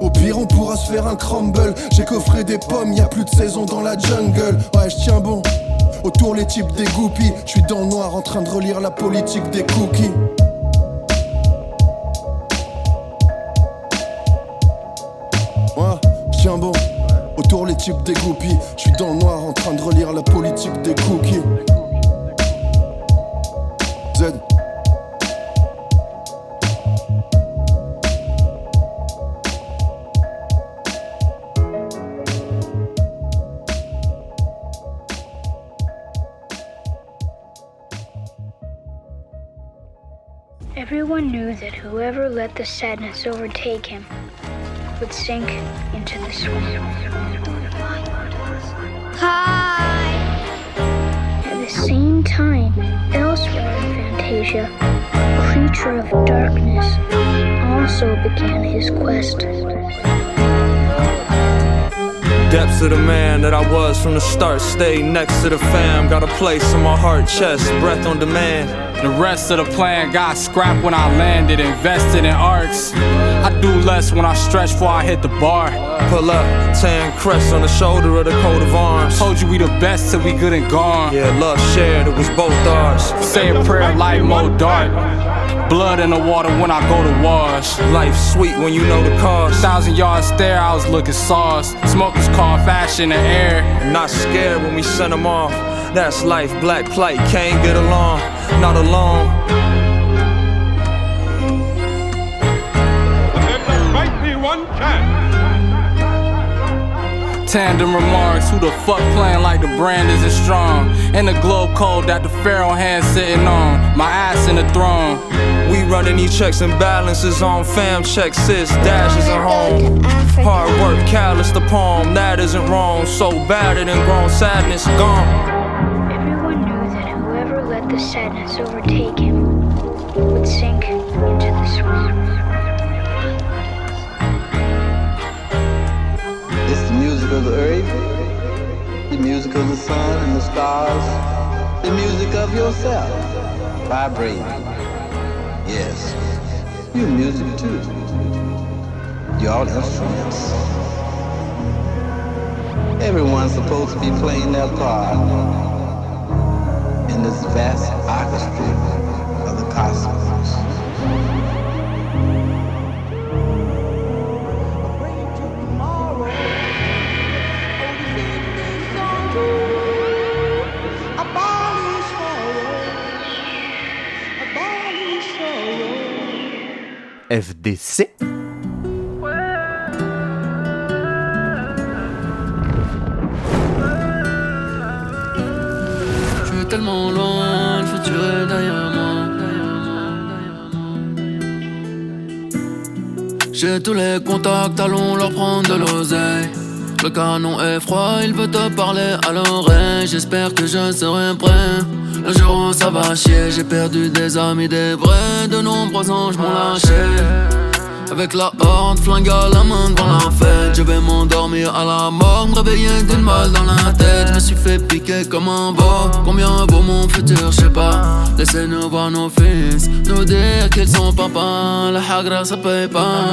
Au pire, on pourra se faire un crumble. J'ai coffré des pommes, y a plus de saison dans la jungle. Ouais, je tiens bon. Autour les types des groupies. Je suis dans le noir en train de relire la politique des cookies. Ouais, je tiens bon. Autour les types des groupies. Je suis dans le noir en train de relire la politique des cookies. Everyone knew that whoever let the sadness overtake him would sink into the swamp. Hi! At the same time, elsewhere in Fantasia, a creature of darkness also began his quest. Depths of the man that I was from the start. Stay next to the fam. Got a place in my heart, chest, breath on demand. The rest of the plan got scrapped when I landed, invested in arcs. I do less when I stretch before I hit the bar. Pull up, tan crest on the shoulder of the coat of arms. Told you we the best till we good and gone. Yeah, love shared, it was both ours. Say a prayer, light more dark. Blood in the water when I go to wash. Life sweet when you know the cost. Thousand yard stare, I was looking sauce. Smokers call fashion the air. Not scared when we send them off. That's life, black plight, can't get along, not alone. Might be one chance. Tandem remarks, who the fuck playing like the brand isn't strong? And the globe code that the pharaoh hand sitting on, my ass in the throne. We running these checks and balances on fam checks, sis, dashes at home. Hard work, callous the palm, that isn't wrong. So bad it and grown sadness gone. The sadness overtake him would sink into the swamp. It's the music of the earth. The music of the sun and the stars, the music of yourself, vibrating. Yes, you music too. You're all instruments. Everyone's supposed to be playing their part in this vast orchestra of the cosmos. FDC. J'ai tous les contacts, allons leur prendre de l'oseille. Le canon est froid, il veut te parler à l'oreille. J'espère que je serai prêt. Le jour où ça va chier, j'ai perdu des amis, des vrais. De nombreux anges m'ont lâché. Avec la horde, flingue à la main devant la fête. Je vais m'endormir à la mort, me réveiller d'une balle dans la tête. Je me suis fait piquer comme un beau Combien vaut mon futur, je sais pas. Laissez-nous voir nos fils Nous dire qu'ils sont papa. La hagra ça paye pas.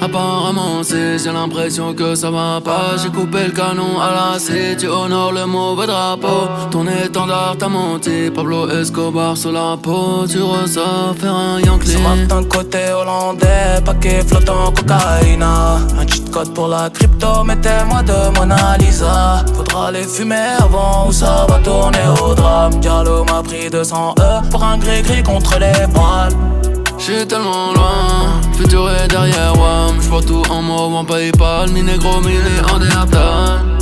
Apparemment si j'ai l'impression que ça va pas J'ai coupé le canon à la scie Tu honores le mauvais drapeau. Ton étendard t'a menti. Pablo Escobar sur la peau. Tu ressors faire un Yankee. Ce matin côté hollandais Paquet flottant cocaïne Un cheat code pour la crypto Mettez-moi de Mona Lisa Faudra les fumer avant ou ça va tourner au drame. Diallo m'a pris 200 E Pour un gris-gris contre les poils J'suis tellement loin, futur est derrière moi J'vois tout en mauve en Paypal, mi négro, mi néandertal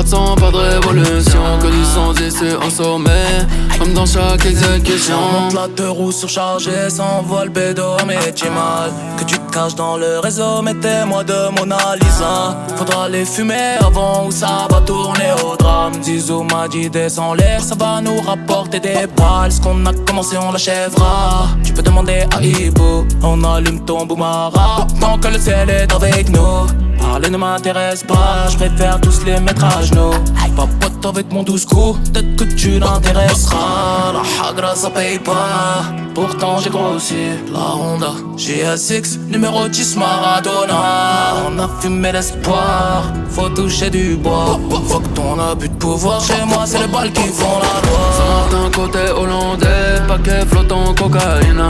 Pas de pas de révolution, que du sang ici en sommet. Comme dans chaque exécution. Monte la deux roues surchargée, s'envole bédo, mais tu mal. Que tu te caches dans le réseau, mettez-moi de Mona Lisa. Faudra les fumer avant ou ça va tourner au drame. Zizou m'a dit descends l'air, ça va nous rapporter des balles. Ce qu'on a commencé on l'achèvera. Tu peux demander à Ibo, on allume ton boumara Tant que le ciel est avec nous Parler ne m'intéresse pas, je préfère tous les mettre à genoux. Papote avec mon douce coup, peut-être que tu l'intéresseras La hagra ça paye pas, pourtant j'ai grossi. La Honda GS6, numéro 10 Maradona. On a fumé l'espoir, faut toucher du bois. Faut que ton abus de pouvoir chez moi c'est les balles qui font la loi. Matin côté hollandais, paquet flottant cocaïne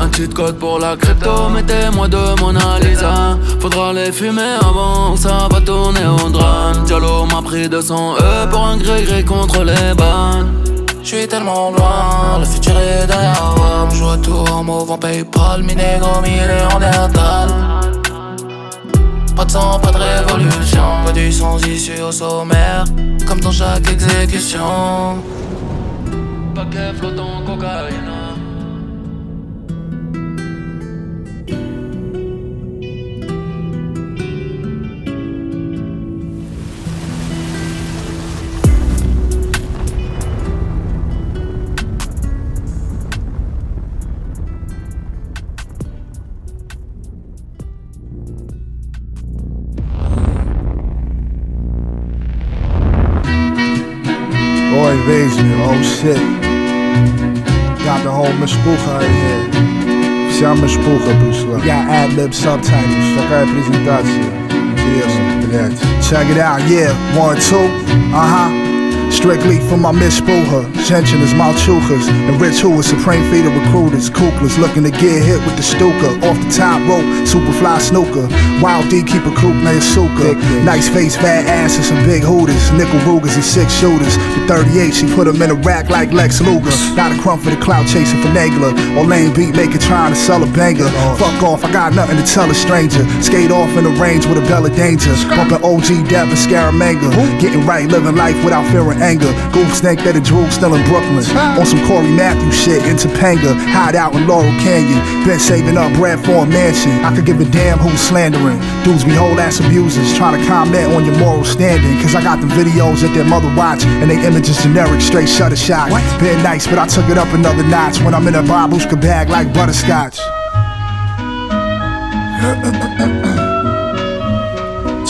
Un cheat code pour la crypto, mettez-moi de Mona Lisa. Faudra les fumer avant, ça va tourner au drame. Diallo m'a pris 200 E pour un gré-gré contre les balles Je suis tellement loin, le futur est derrière moi. Je joue tout en en Paypal, mi négro, mi néandertal Pas de sang, pas de révolution Pas du sang issu au sommaire. Comme dans chaque exécution. Paquet flottant cocaïne Мишпуха пришла. Я ad-lib subtitles. Такая презентация. Интересно, блядь. Check it out, yeah. One, two. Uh-huh. Strictly for my mishpuha, Gentian malchuchas, and rich who is supreme feeder recruiters, kooklers looking to get hit with the stuka, off the top rope, superfly snooker, wild D keeper croup named Suka, nice face, fat ass and some big hooters, nickel Rugers and six shooters, the 38 she put him in a rack like Lex Luger, not a crumb for the clout chasing for Nagler, or lame beat maker trying to sell a banger, fuck off, I got nothing to tell a stranger, skate off in the range with a bell of danger, bumping OG Dev and Scaramanga, getting right, living life without fearing anger. Goof snake that a drool still in Brooklyn. On some Corey Matthews shit in Topanga. Hide out in Laurel Canyon. Been saving up bread for a mansion. I could give a damn who's slandering. Dudes be whole ass abusers. Trying to comment on your moral standing. Cause I got the videos that their mother watch. And they images generic, straight shutter shot. What? Been nice, but I took it up another notch. When I'm in a babushka bag like butterscotch. (laughs)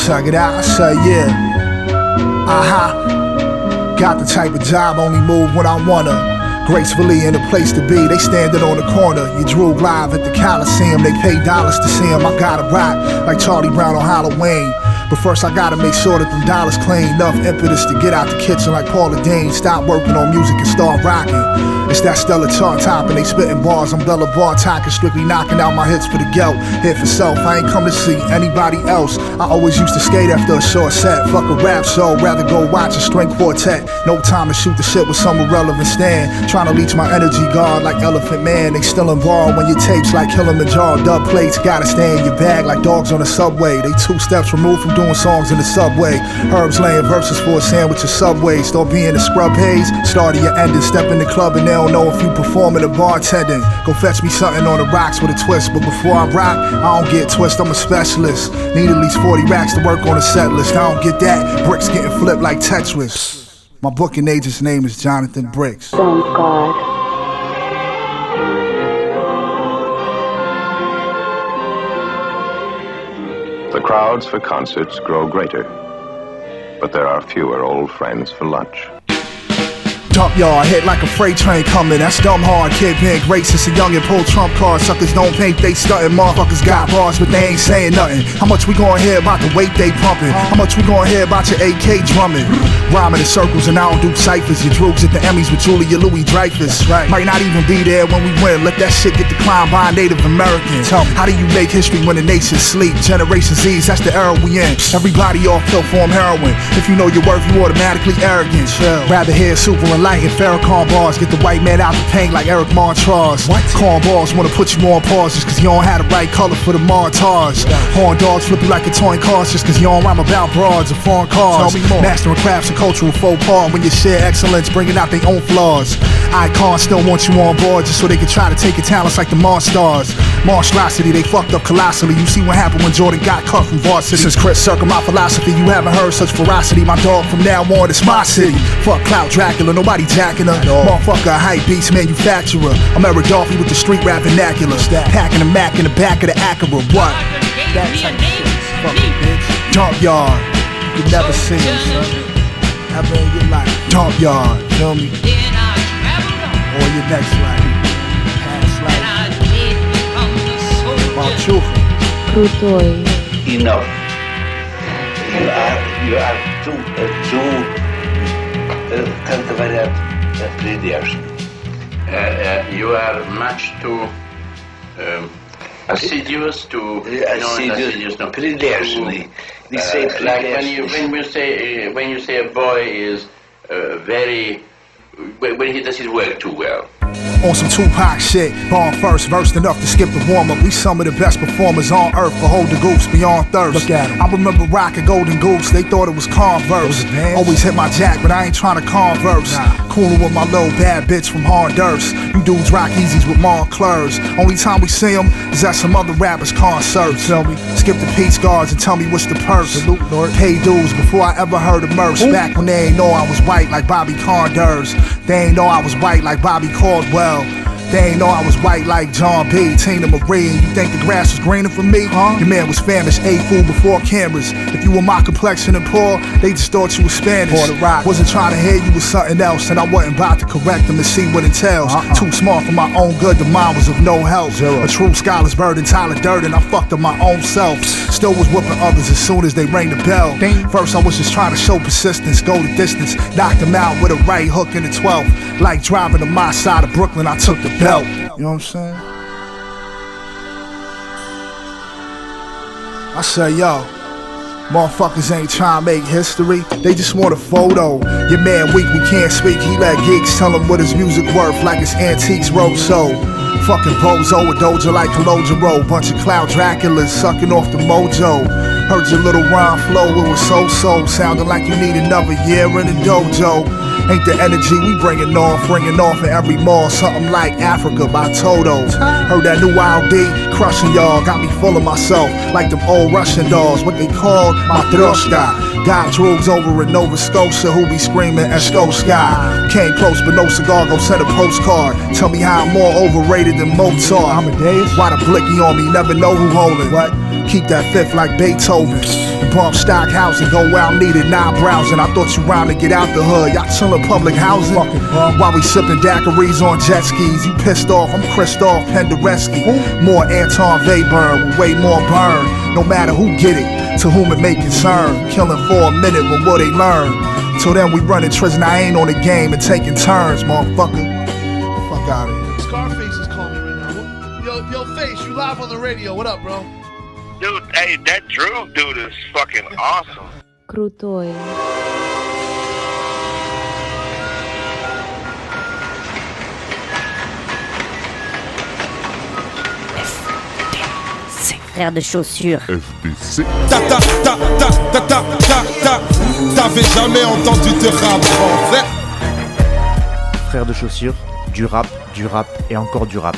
Check it out, I say yeah. Uh-huh. Got the type of job, only move when I wanna. Gracefully in a place to be, they standing on the corner. You drew live at the Coliseum, they pay dollars to see him. I gotta rock like Charlie Brown on Halloween. But first I gotta make sure that them dollars clean enough impetus to get out the kitchen like Paula Dean. Stop working on music and start rocking. It's that Stella chart top and they spitting bars. I'm Bella Bar strictly knocking out my hits for the gout. Hit for self, I ain't come to see anybody else. I always used to skate after a short set. Fuck a rap show, rather go watch a string quartet. No time to shoot the shit with some irrelevant stand. Trying to leech my energy guard like Elephant Man. They still involved when your tapes like Kilimanjaro. Dub plates gotta stay in your bag like dogs on the subway. They two steps removed from doing songs in the subway. Herbs laying verses for a sandwich of subway. Start being a scrub haze. Start your ending. Step in the club and they don't know if you performing or bartending. Go fetch me something on the rocks with a twist. But before I rock, I don't get twist. I'm a specialist. Need at least 40 racks to work on a set list. I don't get that. Bricks getting flipped like Tetris. My booking agent's name is Jonathan Bricks. Thank God. The crowds for concerts grow greater, but there are fewer old friends for lunch. Dump yard, hit like a freight train coming. That's dumb hard. Kid being great since a young and pull trump cards. Suckers don't think they stuntin'. Motherfuckers got bars, but they ain't saying nothing. How much we gonna hear about the weight they pumping? How much we gonna hear about your AK drumming? Rhyming in circles and I don't do ciphers. Your droogs at the Emmys with Julia Louis Dreyfus. Right. Might not even be there when we win. Let that shit get declined by a Native Americans. How do you make history when the nation sleep? Generation Z's, that's the era we in. Everybody off pill form heroin. If you know your worth, you automatically arrogant. Rather hear super enlightened Farrakhan bars. Get the white man out the paint like Eric Montrose. What? Corn balls wanna put you more on pause just cause you don't have the right color for the montage. Horn dogs flip you like a toy car just cause you don't rhyme about broads or foreign cars. Tell me more. Mastering crafts and cultural faux pas when you share excellence, bringing out their own flaws. Icons still want you on board just so they can try to take your talents like the Mars stars. Monstrosity, they fucked up colossally. You see what happened when Jordan got cut from varsity. Since Chris circle my philosophy, you haven't heard such ferocity. My dog from now on, it's my city. Fuck Cloud Dracula, nobody jacking her. Motherfucker, a hype beast manufacturer. I'm Eric Dolphy with the street rap vernacular. Packing a Mac in the back of the Acura. What? That type of shit. Fucking bitch. Junkyard. You could never see him, son. Ever in your life. Junkyard. Feel me? Or your next life. Past life. About children. Крутой. enough. You are, you are too, uh, too, leaders. Uh, uh, you are much too um, assiduous to assiduous, no, predilezione. We uh, say uh, like when you when you say uh, when you say a boy is uh, very when he does his work too well. On some Tupac shit, born first, versed enough to skip the warm up. We some of the best performers on earth, behold the goose beyond thirst. Look at 'em. I remember rocking Golden Goose, they thought it was Converse. Always hit my jack, but I ain't trying to converse. Coolin' with my little bad bitch from Honduras. You dudes rock easies with Monclers. Only time we see see 'em is at some other rappers' concerts. Tell me, skip the peace guards and tell me what's the purse. Pay dues before I ever heard of Merce. Back when they ain't know I was white like Bobby Condors. They ain't know I was white like Bobby Caldwell now. They ain't know I was white like John B. Tina Marie. And you think the grass was greener for me? Huh? Your man was famished, ate food before cameras. If you were my complexion and poor, they just thought you was Spanish. Wasn't trying to hear you was something else, and I wasn't about to correct them and see what it tells. Too smart for my own good, the mind was of no help. A true scholar's burden, Tyler Durden, I fucked up my own self. Still was whooping others as soon as they rang the bell. First, I was just trying to show persistence, go the distance. Knocked them out with a right hook in the 12th. Like driving to my side of Brooklyn, I took the belt. You know what I'm saying? I say, yo, motherfuckers ain't trying to make history. They just want a photo. Your man weak, we can't speak. He let geeks tell him what his music worth, like it's antiques roadshow. Fucking bozo, a doja like Kalojaro. Bunch of cloud Draculas sucking off the mojo. Heard your little rhyme flow, it was so so. Sounding like you need another year in the dojo. Ain't the energy we bringing off, ringing off in every mall. Something like Africa by Toto. Heard that new LD crushing y'all, got me full of myself. Like them old Russian dolls, what they call Matroshka. Got drugs over in Nova Scotia who be screaming Esco Sky. Came close, but no cigar, go send a postcard. Tell me how I'm more overrated than Mozart. I'm a Amadeus? Why the blicky on me, never know who holding. What? Keep that fifth like Beethoven. Bump stock housing, go where I'm needed, not browsing. I thought you rhymed to get out the hood. Y'all chillin' public housing. While we sippin' daiquiris on jet skis. You pissed off, I'm Christoph Penderecki. More Anton Weber with way more burn. No matter who get it, to whom it may concern. Killing for a minute, but what they learn. Till then we running trism, I ain't on the game and taking turns, motherfucker. Fuck out of here. Scarface is calling me right now. Yo, yo, Face, you live on the radio. What up, bro? Dude, hey, that Drew dude is fucking awesome. Крутой. Frère de chaussures. FBC. Ta ta ta ta ta ta ta ta. T'avais jamais entendu te rap français. Frères de chaussures, du rap, du rap et encore du rap.